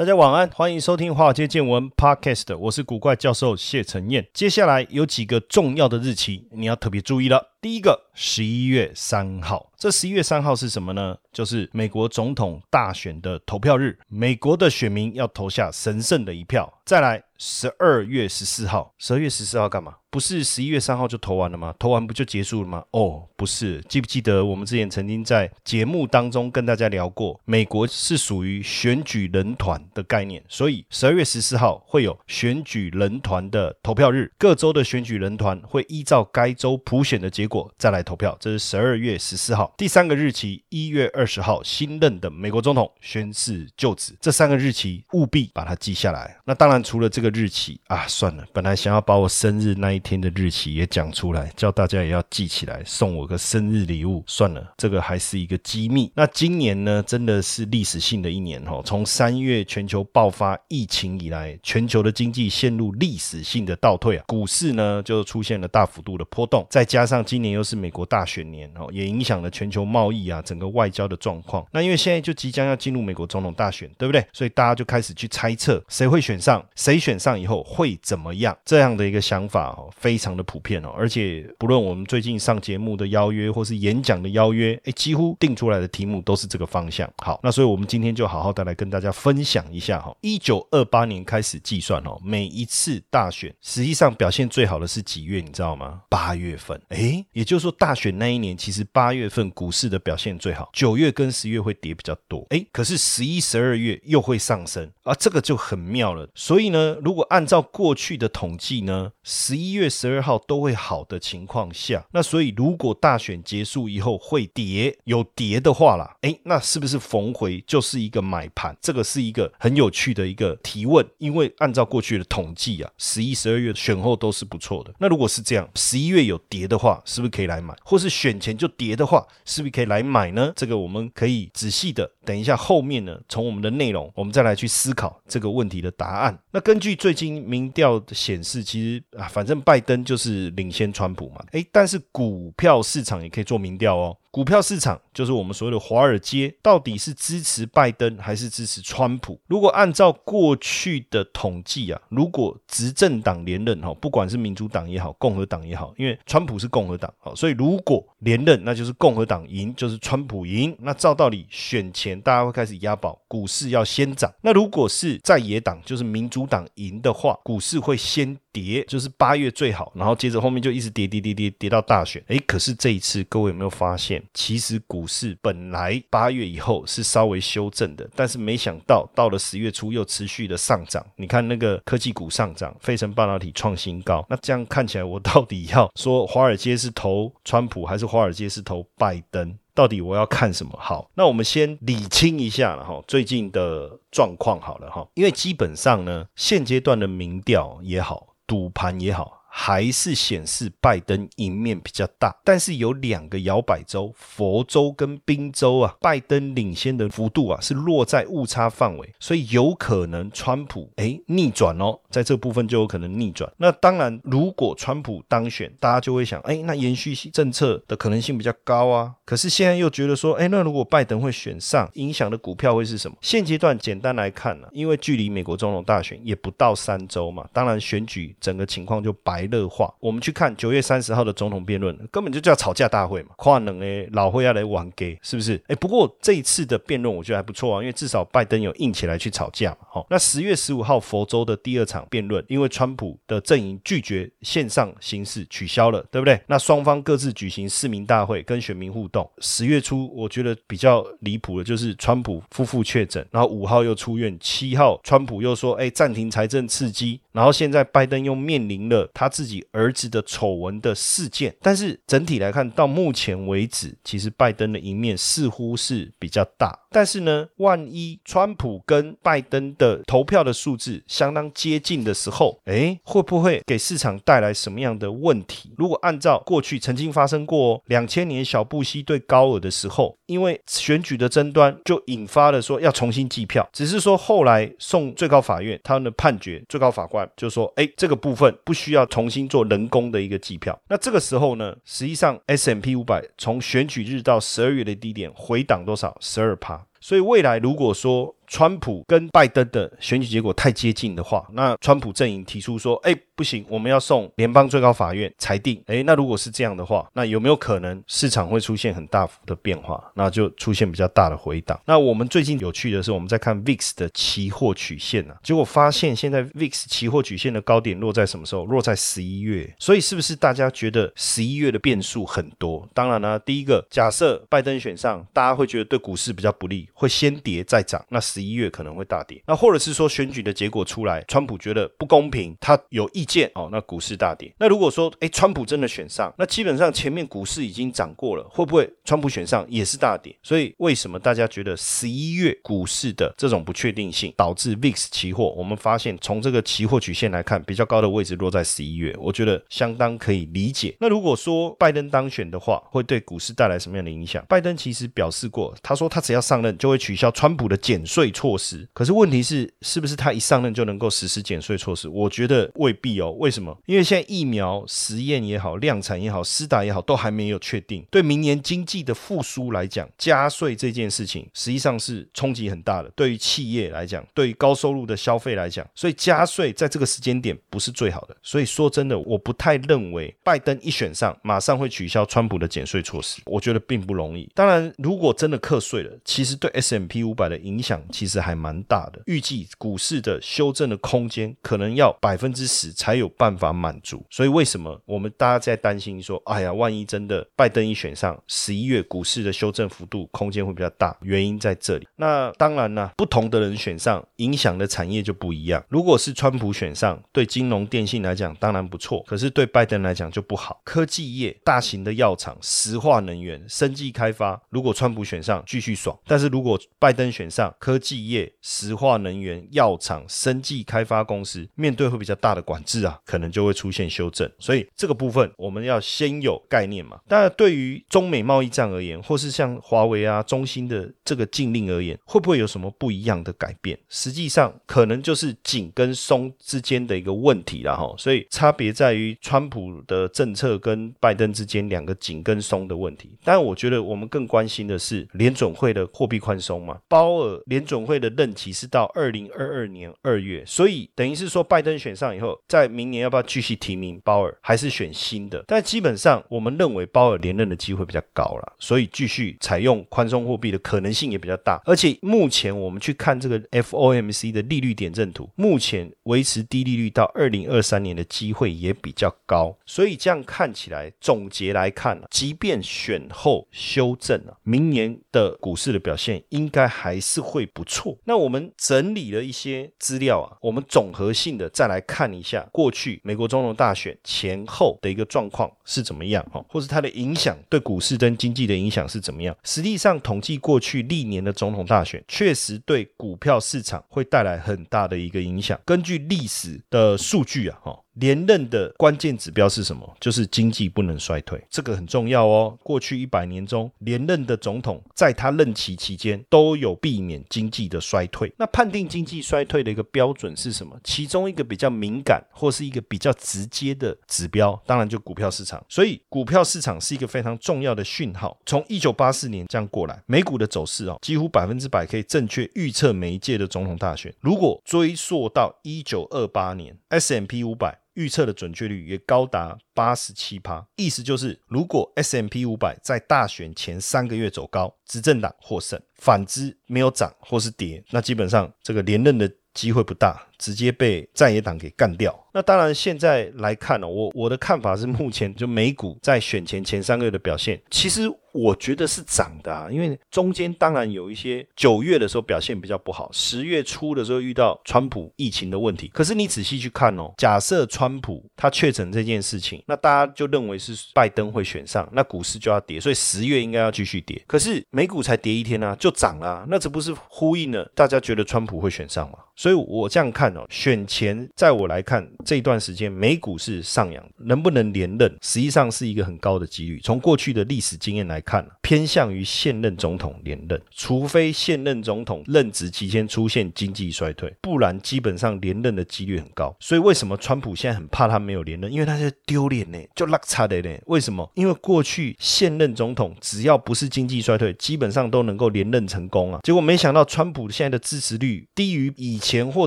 大家晚安，欢迎收听《华尔街见闻》Podcast，我是古怪教授谢承彦。接下来有几个重要的日期，你要特别注意了。第一个，十一月三号，这十一月三号是什么呢？就是美国总统大选的投票日，美国的选民要投下神圣的一票。再来，十二月十四号，十二月十四号干嘛？不是十一月三号就投完了吗？投完不就结束了吗？哦，不是，记不记得我们之前曾经在节目当中跟大家聊过，美国是属于选举人团的概念，所以十二月十四号会有选举人团的投票日，各州的选举人团会依照该州普选的结果再来投票。这是十二月十四号。第三个日期，一月二十号，新任的美国总统宣誓就职。这三个日期务必把它记下来。那当然，除了这个日期啊，算了，本来想要把我生日那一天的日期也讲出来，叫大家也要记起来，送我个生日礼物。算了，这个还是一个机密。那今年呢，真的是历史性的一年哈。从三月全球爆发疫情以来，全球的经济陷入历史性的倒退啊，股市呢就出现了大幅度的波动，再加上今今年又是美国大选年哦，也影响了全球贸易啊，整个外交的状况。那因为现在就即将要进入美国总统大选，对不对？所以大家就开始去猜测谁会选上，谁选上以后会怎么样？这样的一个想法哦。非常的普遍哦，而且不论我们最近上节目的邀约，或是演讲的邀约，哎，几乎定出来的题目都是这个方向。好，那所以我们今天就好好的来跟大家分享一下哈。一九二八年开始计算哦，每一次大选实际上表现最好的是几月？你知道吗？八月份。哎，也就是说大选那一年，其实八月份股市的表现最好，九月跟十月会跌比较多。哎，可是十一、十二月又会上升啊，这个就很妙了。所以呢，如果按照过去的统计呢，十一月。十二号都会好的情况下，那所以如果大选结束以后会跌，有跌的话啦，哎，那是不是逢回就是一个买盘？这个是一个很有趣的一个提问，因为按照过去的统计啊，十一、十二月选后都是不错的。那如果是这样，十一月有跌的话，是是不是可以来买？或是选前就跌的话，是不是可以来买呢？这个我们可以仔细的等一下后面呢，从我们的内容，我们再来去思考这个问题的答案。那根据最近民调的显示，其实啊，反正拜。登就是领先川普嘛，诶，但是股票市场也可以做民调哦。股票市场就是我们所谓的华尔街，到底是支持拜登还是支持川普？如果按照过去的统计啊，如果执政党连任哈，不管是民主党也好，共和党也好，因为川普是共和党，好，所以如果连任，那就是共和党赢，就是川普赢。那照道理选前大家会开始押宝，股市要先涨。那如果是在野党，就是民主党赢的话，股市会先跌，就是八月最好，然后接着后面就一直跌跌跌跌跌到大选。诶，可是这一次各位有没有发现？其实股市本来八月以后是稍微修正的，但是没想到到了十月初又持续的上涨。你看那个科技股上涨，费城半导体创新高。那这样看起来，我到底要说华尔街是投川普，还是华尔街是投拜登？到底我要看什么？好，那我们先理清一下了哈，最近的状况好了哈，因为基本上呢，现阶段的民调也好，赌盘也好。还是显示拜登赢面比较大，但是有两个摇摆州，佛州跟宾州啊，拜登领先的幅度啊是落在误差范围，所以有可能川普哎逆转哦，在这部分就有可能逆转。那当然，如果川普当选，大家就会想，哎，那延续政策的可能性比较高啊。可是现在又觉得说，哎，那如果拜登会选上，影响的股票会是什么？现阶段简单来看呢，因为距离美国总统大选也不到三周嘛，当然选举整个情况就白。白热化。我们去看九月三十号的总统辩论，根本就叫吵架大会嘛，跨能诶老会要来玩 gay，是不是？哎，不过这一次的辩论我觉得还不错啊，因为至少拜登有硬起来去吵架嘛。好，那十月十五号佛州的第二场辩论，因为川普的阵营拒绝线上形式取消了，对不对？那双方各自举行市民大会跟选民互动。十月初我觉得比较离谱的就是川普夫妇确诊，然后五号又出院，七号川普又说哎暂停财政刺激。然后现在拜登又面临了他自己儿子的丑闻的事件，但是整体来看，到目前为止，其实拜登的一面似乎是比较大。但是呢，万一川普跟拜登的投票的数字相当接近的时候，哎，会不会给市场带来什么样的问题？如果按照过去曾经发生过两千年小布希对高尔的时候，因为选举的争端就引发了说要重新计票，只是说后来送最高法院他们的判决，最高法官。就说，哎，这个部分不需要重新做人工的一个计票。那这个时候呢，实际上 S M P 五百从选举日到十二月的低点回档多少？十二趴。所以未来如果说，川普跟拜登的选举结果太接近的话，那川普阵营提出说：“哎，不行，我们要送联邦最高法院裁定。”哎，那如果是这样的话，那有没有可能市场会出现很大幅的变化？那就出现比较大的回档。那我们最近有趣的是，我们在看 VIX 的期货曲线啊，结果发现现在 VIX 期货曲线的高点落在什么时候？落在十一月。所以是不是大家觉得十一月的变数很多？当然呢，第一个假设拜登选上，大家会觉得对股市比较不利，会先跌再涨。那十十一月可能会大跌，那或者是说选举的结果出来，川普觉得不公平，他有意见哦，那股市大跌。那如果说哎，川普真的选上，那基本上前面股市已经涨过了，会不会川普选上也是大跌？所以为什么大家觉得十一月股市的这种不确定性导致 VIX 期货？我们发现从这个期货曲线来看，比较高的位置落在十一月，我觉得相当可以理解。那如果说拜登当选的话，会对股市带来什么样的影响？拜登其实表示过，他说他只要上任就会取消川普的减税措施。可是问题是，是不是他一上任就能够实施减税措施？我觉得未必哦。为什么？因为现在疫苗实验也好，量产也好，施打也好，都还没有确定。对明年经济的复苏来讲，加税这件事情实际上是冲击很大的。对于企业来讲，对于高收入的消费来讲，所以加税在这个时间点不是最好的。所以说真的，我不太认为拜登一选上马上会取消川普的减税措施。我觉得并不容易。当然，如果真的课税了，其实对 S M P 五百的影响其实还。蛮大的，预计股市的修正的空间可能要百分之十才有办法满足。所以为什么我们大家在担心说，哎呀，万一真的拜登一选上，十一月股市的修正幅度空间会比较大？原因在这里。那当然呢，不同的人选上，影响的产业就不一样。如果是川普选上，对金融电信来讲当然不错，可是对拜登来讲就不好。科技业、大型的药厂、石化能源、生技开发，如果川普选上，继续爽；但是如果拜登选上，科技企业石化能源、药厂、生技开发公司面对会比较大的管制啊，可能就会出现修正。所以这个部分我们要先有概念嘛。当然，对于中美贸易战而言，或是像华为啊、中兴的这个禁令而言，会不会有什么不一样的改变？实际上，可能就是紧跟松之间的一个问题了哈。所以差别在于川普的政策跟拜登之间两个紧跟松的问题。但我觉得我们更关心的是联准会的货币宽松嘛，鲍尔联准会的任期是到二零二二年二月，所以等于是说拜登选上以后，在明年要不要继续提名鲍尔，还是选新的？但基本上我们认为鲍尔连任的机会比较高了，所以继续采用宽松货币的可能性也比较大。而且目前我们去看这个 FOMC 的利率点阵图，目前维持低利率到二零二三年的机会也比较高。所以这样看起来，总结来看即便选后修正了，明年的股市的表现应该还是会不不错。那我们整理了一些资料啊，我们总合性的再来看一下过去美国总统大选前后的一个状况是怎么样哈，或是它的影响对股市跟经济的影响是怎么样？实际上统计过去历年的总统大选，确实对股票市场会带来很大的一个影响。根据历史的数据啊，哈。连任的关键指标是什么？就是经济不能衰退，这个很重要哦。过去一百年中，连任的总统在他任期期间都有避免经济的衰退。那判定经济衰退的一个标准是什么？其中一个比较敏感或是一个比较直接的指标，当然就股票市场。所以股票市场是一个非常重要的讯号。从一九八四年这样过来，美股的走势哦，几乎百分之百可以正确预测每一届的总统大选。如果追溯到一九二八年，S M P 五百。预测的准确率也高达八十七趴。意思就是，如果 S M P 五百在大选前三个月走高，执政党获胜；反之没有涨或是跌，那基本上这个连任的机会不大。直接被在野党给干掉。那当然，现在来看呢，我我的看法是，目前就美股在选前前三个月的表现，其实我觉得是涨的啊。因为中间当然有一些九月的时候表现比较不好，十月初的时候遇到川普疫情的问题。可是你仔细去看哦，假设川普他确诊这件事情，那大家就认为是拜登会选上，那股市就要跌，所以十月应该要继续跌。可是美股才跌一天啊，就涨了，那这不是呼应了大家觉得川普会选上吗？所以我这样看哦。选前，在我来看，这段时间美股是上扬，能不能连任，实际上是一个很高的几率。从过去的历史经验来看，偏向于现任总统连任，除非现任总统任职期间出现经济衰退，不然基本上连任的几率很高。所以为什么川普现在很怕他没有连任？因为他是丢脸呢，就拉差的呢。为什么？因为过去现任总统只要不是经济衰退，基本上都能够连任成功啊。结果没想到川普现在的支持率低于以前获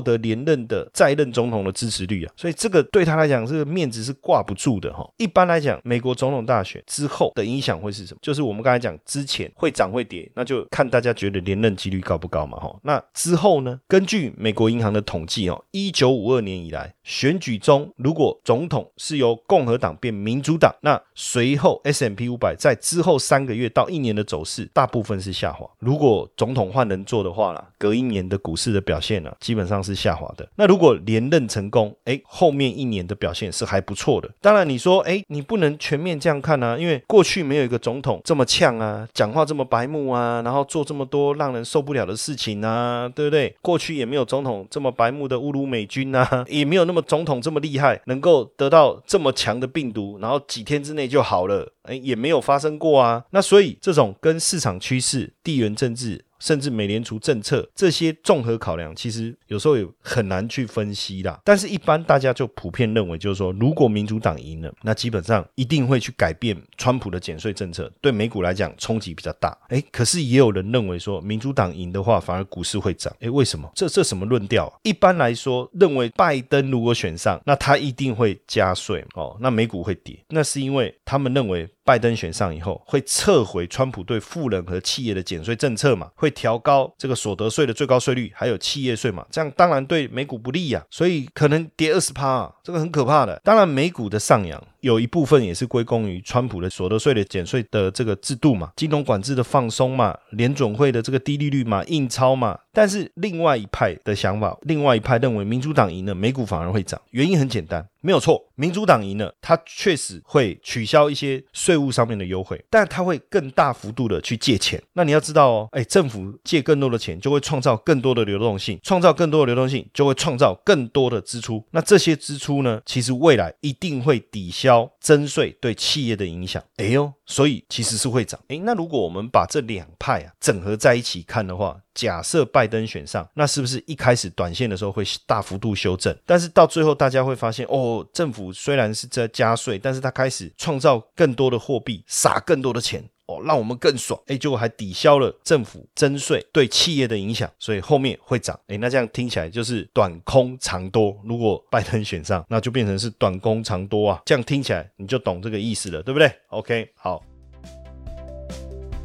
得连任。的在任总统的支持率啊，所以这个对他来讲，这个面子是挂不住的哈。一般来讲，美国总统大选之后的影响会是什么？就是我们刚才讲之前会涨会跌，那就看大家觉得连任几率高不高嘛哈。那之后呢？根据美国银行的统计哦，一九五二年以来选举中，如果总统是由共和党变民主党，那随后 S M P 五百在之后三个月到一年的走势，大部分是下滑。如果总统换人做的话啦，隔一年的股市的表现呢，基本上是下滑的。那如果连任成功，哎，后面一年的表现是还不错的。当然，你说，哎，你不能全面这样看啊，因为过去没有一个总统这么呛啊，讲话这么白目啊，然后做这么多让人受不了的事情啊，对不对？过去也没有总统这么白目的侮辱美军啊，也没有那么总统这么厉害，能够得到这么强的病毒，然后几天之内就好了，哎，也没有发生过啊。那所以这种跟市场趋势、地缘政治。甚至美联储政策这些综合考量，其实有时候也很难去分析啦。但是，一般大家就普遍认为，就是说，如果民主党赢了，那基本上一定会去改变川普的减税政策，对美股来讲冲击比较大。哎，可是也有人认为说，民主党赢的话，反而股市会涨。哎，为什么？这这什么论调？一般来说，认为拜登如果选上，那他一定会加税哦，那美股会跌。那是因为他们认为。拜登选上以后，会撤回川普对富人和企业的减税政策嘛？会调高这个所得税的最高税率，还有企业税嘛？这样当然对美股不利呀，所以可能跌二十趴，这个很可怕的。当然，美股的上扬。有一部分也是归功于川普的所得税的减税的这个制度嘛，金融管制的放松嘛，联准会的这个低利率嘛，印钞嘛。但是另外一派的想法，另外一派认为民主党赢了，美股反而会涨。原因很简单，没有错，民主党赢了，它确实会取消一些税务上面的优惠，但它会更大幅度的去借钱。那你要知道哦，哎，政府借更多的钱，就会创造更多的流动性，创造更多的流动性，就会创造更多的支出。那这些支出呢，其实未来一定会抵消。增税对企业的影响，哎呦，所以其实是会涨。哎，那如果我们把这两派啊整合在一起看的话，假设拜登选上，那是不是一开始短线的时候会大幅度修正？但是到最后大家会发现，哦，政府虽然是在加税，但是他开始创造更多的货币，撒更多的钱。哦，让我们更爽，哎，结果还抵消了政府征税对企业的影响，所以后面会涨，哎，那这样听起来就是短空长多。如果拜登选上，那就变成是短空长多啊，这样听起来你就懂这个意思了，对不对？OK，好。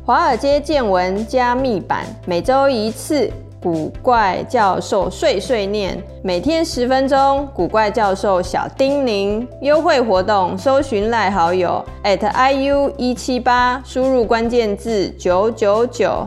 华尔街见闻加密版，每周一次。古怪教授碎碎念，每天十分钟。古怪教授小叮咛，优惠活动，搜寻赖好友 at iu 一七八，输入关键字九九九。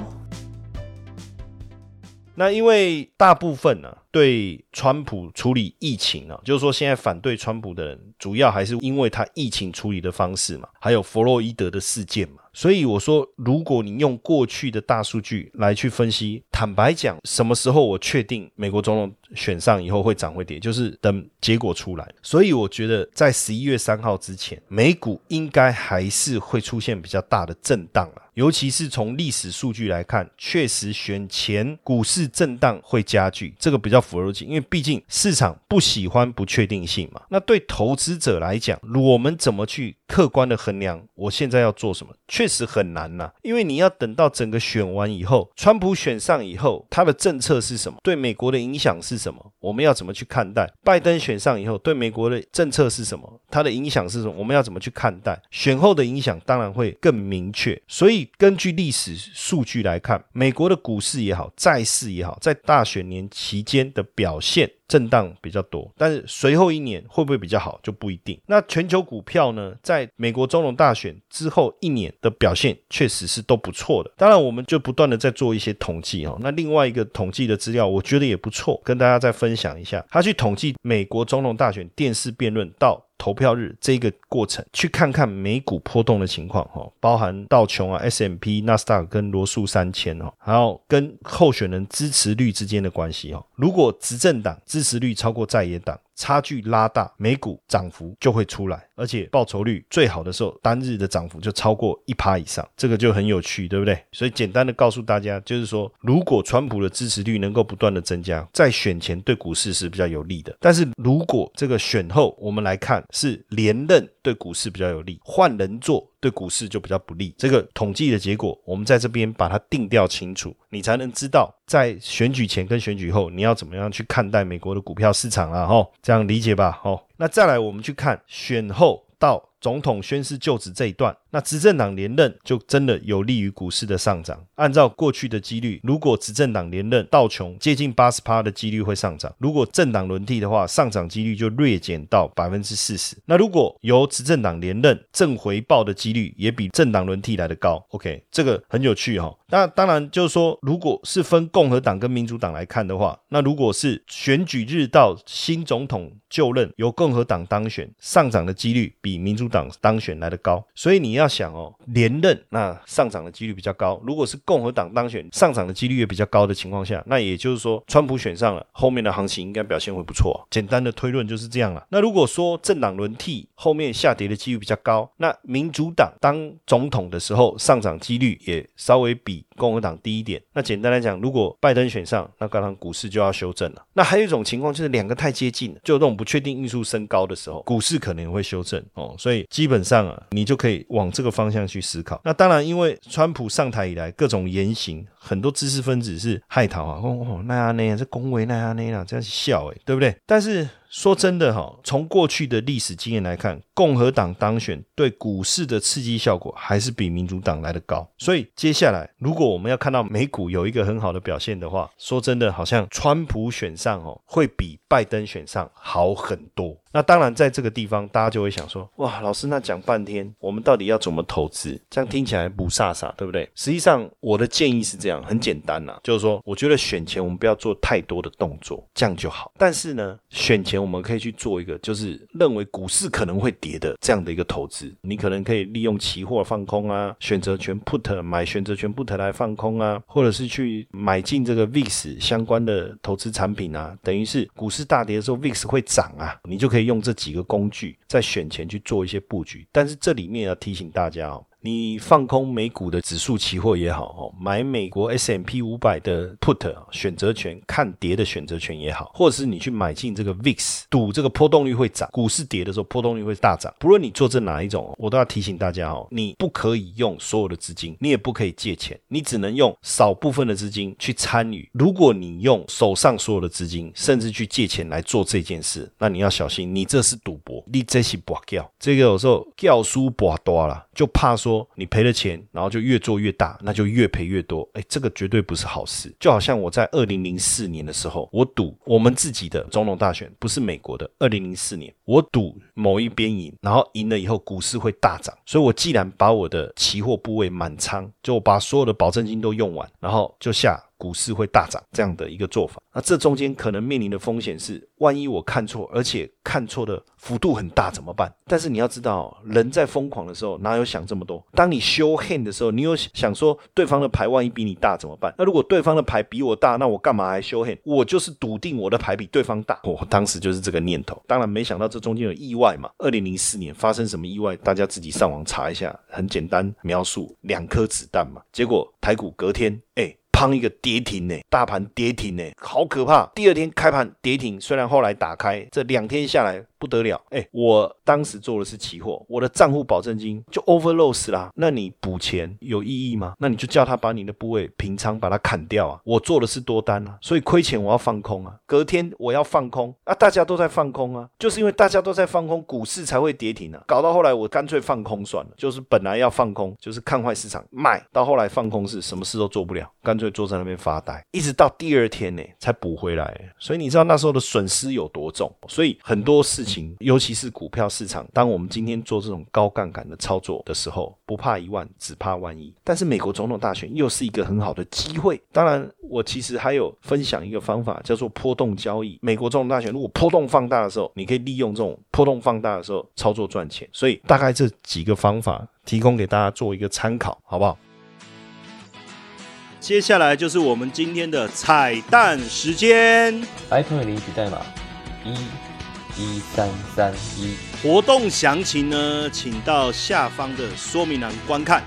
那因为大部分呢，对川普处理疫情啊，就是说现在反对川普的人，主要还是因为他疫情处理的方式嘛，还有弗洛伊德的事件嘛。所以我说，如果你用过去的大数据来去分析，坦白讲，什么时候我确定美国总统选上以后会涨会跌，就是等结果出来。所以我觉得在十一月三号之前，美股应该还是会出现比较大的震荡了。尤其是从历史数据来看，确实选前股市震荡会加剧，这个比较符合逻辑，因为毕竟市场不喜欢不确定性嘛。那对投资者来讲，我们怎么去客观的衡量？我现在要做什么？确实很难呐，因为你要等到整个选完以后，川普选上以后，他的政策是什么？对美国的影响是什么？我们要怎么去看待？拜登选上以后，对美国的政策是什么？它的影响是什么？我们要怎么去看待？选后的影响当然会更明确。所以根据历史数据来看，美国的股市也好，债市也好，在大选年期间的表现。震荡比较多，但是随后一年会不会比较好就不一定。那全球股票呢，在美国总统大选之后一年的表现确实是都不错的。当然，我们就不断的在做一些统计哦。那另外一个统计的资料，我觉得也不错，跟大家再分享一下。他去统计美国总统大选电视辩论到。投票日这个过程，去看看美股波动的情况，哈，包含道琼啊、S M P、纳斯达克跟罗素三千哦，还有跟候选人支持率之间的关系哦。如果执政党支持率超过在野党。差距拉大，美股涨幅就会出来，而且报酬率最好的时候，单日的涨幅就超过一趴以上，这个就很有趣，对不对？所以简单的告诉大家，就是说，如果川普的支持率能够不断的增加，在选前对股市是比较有利的。但是如果这个选后，我们来看是连任对股市比较有利，换人做。对股市就比较不利。这个统计的结果，我们在这边把它定调清楚，你才能知道在选举前跟选举后你要怎么样去看待美国的股票市场啊！哈，这样这样理解吧？哦，那再来我们去看选后到总统宣誓就职这一段。那执政党连任就真的有利于股市的上涨。按照过去的几率，如果执政党连任，道琼接近八十趴的几率会上涨；如果政党轮替的话，上涨几率就略减到百分之四十。那如果由执政党连任，正回报的几率也比政党轮替来的高。OK，这个很有趣哈。那当然就是说，如果是分共和党跟民主党来看的话，那如果是选举日到新总统就任由共和党当选，上涨的几率比民主党当选来的高。所以你要。要想哦，连任那上涨的几率比较高。如果是共和党当选，上涨的几率也比较高的情况下，那也就是说，川普选上了，后面的行情应该表现会不错。简单的推论就是这样了。那如果说政党轮替，后面下跌的几率比较高，那民主党当总统的时候，上涨几率也稍微比共和党低一点。那简单来讲，如果拜登选上，那当然股市就要修正了。那还有一种情况就是两个太接近了，就这种不确定因素升高的时候，股市可能会修正哦。所以基本上啊，你就可以往。这个方向去思考，那当然，因为川普上台以来各种言行，很多知识分子是害讨啊，哦，那样那样，这恭维那样那样，这样笑哎，对不对？但是。说真的哈，从过去的历史经验来看，共和党当选对股市的刺激效果还是比民主党来的高。所以接下来，如果我们要看到美股有一个很好的表现的话，说真的，好像川普选上哦，会比拜登选上好很多。那当然，在这个地方，大家就会想说，哇，老师那讲半天，我们到底要怎么投资？这样听起来不飒飒，对不对？实际上，我的建议是这样，很简单呐，就是说，我觉得选前我们不要做太多的动作，这样就好。但是呢，选前。我们可以去做一个，就是认为股市可能会跌的这样的一个投资。你可能可以利用期货放空啊，选择权 put 买选择权 put 来放空啊，或者是去买进这个 VIX 相关的投资产品啊。等于是股市大跌的时候，VIX 会涨啊，你就可以用这几个工具在选前去做一些布局。但是这里面要提醒大家哦。你放空美股的指数期货也好，哦，买美国 S M P 五百的 put 选择权看跌的选择权也好，或者是你去买进这个 VIX 赌这个波动率会涨，股市跌的时候波动率会大涨。不论你做这哪一种，我都要提醒大家哦，你不可以用所有的资金，你也不可以借钱，你只能用少部分的资金去参与。如果你用手上所有的资金，甚至去借钱来做这件事，那你要小心，你这是赌博，你这是博掉。这个有时候掉输博多了，就怕说。说你赔了钱，然后就越做越大，那就越赔越多。哎，这个绝对不是好事。就好像我在二零零四年的时候，我赌我们自己的总统大选，不是美国的。二零零四年，我赌某一边赢，然后赢了以后股市会大涨，所以我既然把我的期货部位满仓，就把所有的保证金都用完，然后就下。股市会大涨这样的一个做法，那这中间可能面临的风险是，万一我看错，而且看错的幅度很大怎么办？但是你要知道，人在疯狂的时候哪有想这么多？当你 show hand 的时候，你有想说对方的牌万一比你大怎么办？那如果对方的牌比我大，那我干嘛还 show hand？我就是笃定我的牌比对方大。我当时就是这个念头，当然没想到这中间有意外嘛。二零零四年发生什么意外？大家自己上网查一下，很简单描述，两颗子弹嘛。结果台股隔天，哎。砰一个跌停呢，大盘跌停呢，好可怕。第二天开盘跌停，虽然后来打开，这两天下来。不得了，哎，我当时做的是期货，我的账户保证金就 overloss 啦。那你补钱有意义吗？那你就叫他把你的部位平仓，把它砍掉啊。我做的是多单啊，所以亏钱我要放空啊。隔天我要放空啊，大家都在放空啊，就是因为大家都在放空，股市才会跌停啊。搞到后来我干脆放空算了，就是本来要放空，就是看坏市场卖，到后来放空是什么事都做不了，干脆坐在那边发呆，一直到第二天呢才补回来。所以你知道那时候的损失有多重？所以很多事情。尤其是股票市场，当我们今天做这种高杠杆的操作的时候，不怕一万，只怕万一。但是美国总统大选又是一个很好的机会。当然，我其实还有分享一个方法，叫做波动交易。美国总统大选如果波动放大的时候，你可以利用这种波动放大的时候操作赚钱。所以大概这几个方法提供给大家做一个参考，好不好？接下来就是我们今天的彩蛋时间，iPhone 领取代码一。一三三一，活动详情呢，请到下方的说明栏观看。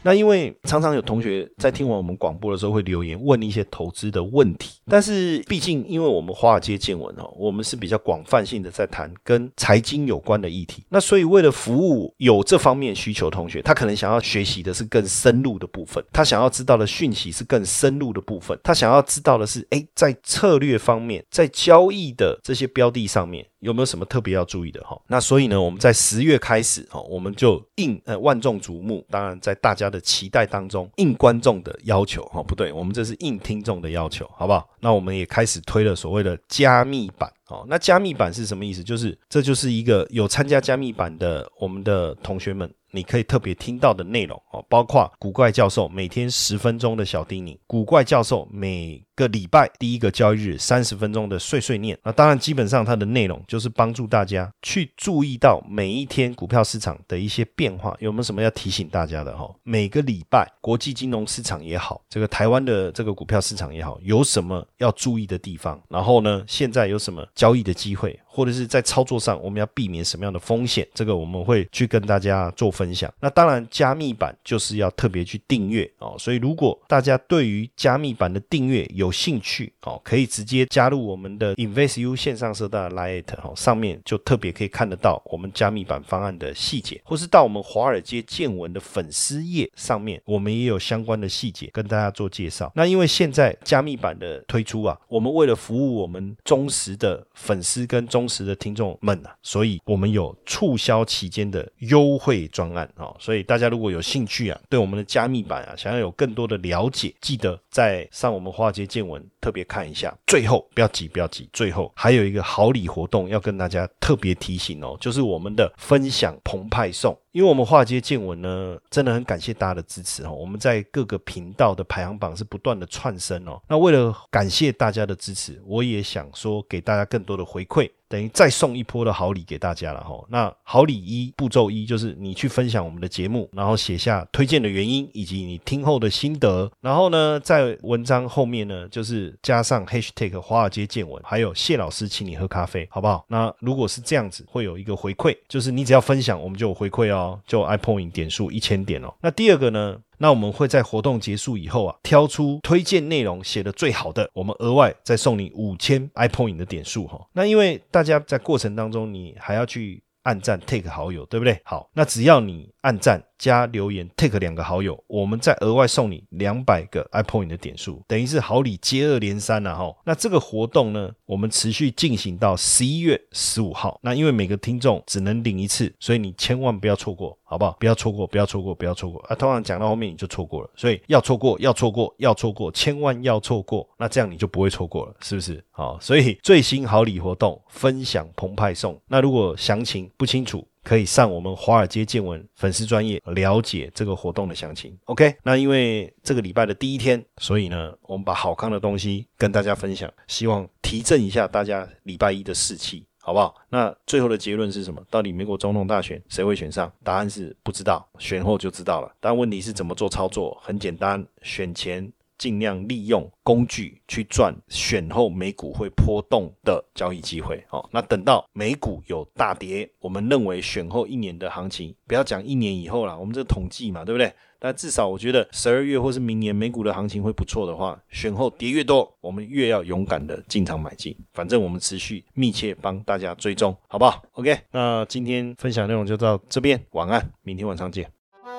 那因为常常有同学在听完我们广播的时候会留言问一些投资的问题，但是毕竟因为我们华尔街见闻哦，我们是比较广泛性的在谈跟财经有关的议题，那所以为了服务有这方面需求同学，他可能想要学习的是更深入的部分，他想要知道的讯息是更深入的部分，他想要知道的是，哎，在策略方面，在交易的这些标的上面。有没有什么特别要注意的哈？那所以呢，我们在十月开始哈，我们就应呃万众瞩目，当然在大家的期待当中，应观众的要求哈，不对，我们这是应听众的要求，好不好？那我们也开始推了所谓的加密版哦。那加密版是什么意思？就是这就是一个有参加加密版的我们的同学们。你可以特别听到的内容哦，包括古怪教授每天十分钟的小叮咛，古怪教授每个礼拜第一个交易日三十分钟的碎碎念。那当然，基本上它的内容就是帮助大家去注意到每一天股票市场的一些变化，有没有什么要提醒大家的哈？每个礼拜国际金融市场也好，这个台湾的这个股票市场也好，有什么要注意的地方？然后呢，现在有什么交易的机会？或者是在操作上，我们要避免什么样的风险？这个我们会去跟大家做分享。那当然，加密版就是要特别去订阅哦。所以，如果大家对于加密版的订阅有兴趣哦，可以直接加入我们的 InvestU 线上社大 Lite 哦，上面就特别可以看得到我们加密版方案的细节，或是到我们华尔街见闻的粉丝页上面，我们也有相关的细节跟大家做介绍。那因为现在加密版的推出啊，我们为了服务我们忠实的粉丝跟忠忠实的听众们啊，所以我们有促销期间的优惠专案啊，所以大家如果有兴趣啊，对我们的加密版啊，想要有更多的了解，记得在上我们华街见闻特别看一下。最后不要急，不要急，最后还有一个好礼活动要跟大家特别提醒哦，就是我们的分享澎湃送。因为我们华尔街见闻呢，真的很感谢大家的支持哦。我们在各个频道的排行榜是不断的窜升哦。那为了感谢大家的支持，我也想说给大家更多的回馈。等于再送一波的好礼给大家了哈。那好礼一步骤一就是你去分享我们的节目，然后写下推荐的原因以及你听后的心得。然后呢，在文章后面呢，就是加上 hashtag 华尔街见闻，还有谢老师请你喝咖啡，好不好？那如果是这样子，会有一个回馈，就是你只要分享，我们就有回馈哦，就 iPoint 点数一千点哦。那第二个呢？那我们会在活动结束以后啊，挑出推荐内容写的最好的，我们额外再送你五千 iPoint 的点数哈。那因为大家在过程当中，你还要去按赞 take 好友，对不对？好，那只要你按赞。加留言 take 两个好友，我们再额外送你两百个 iPoint 的点数，等于是好礼接二连三了哈。那这个活动呢，我们持续进行到十一月十五号。那因为每个听众只能领一次，所以你千万不要错过，好不好？不要错过，不要错过，不要错过啊！通常讲到后面你就错过了，所以要错过，要错过，要错过，千万要错过，那这样你就不会错过了，是不是？好，所以最新好礼活动分享澎湃送。那如果详情不清楚，可以上我们华尔街见闻粉丝专业了解这个活动的详情。OK，那因为这个礼拜的第一天，所以呢，我们把好康的东西跟大家分享，希望提振一下大家礼拜一的士气，好不好？那最后的结论是什么？到底美国总统大选谁会选上？答案是不知道，选后就知道了。但问题是怎么做操作？很简单，选前尽量利用工具去赚选后美股会波动的交易机会。哦，那等到美股有大跌，我们认为选后一年的行情，不要讲一年以后啦，我们这统计嘛，对不对？但至少我觉得十二月或是明年美股的行情会不错的话，选后跌越多，我们越要勇敢的进场买进。反正我们持续密切帮大家追踪，好不好？OK，那今天分享内容就到这边，晚安，明天晚上见。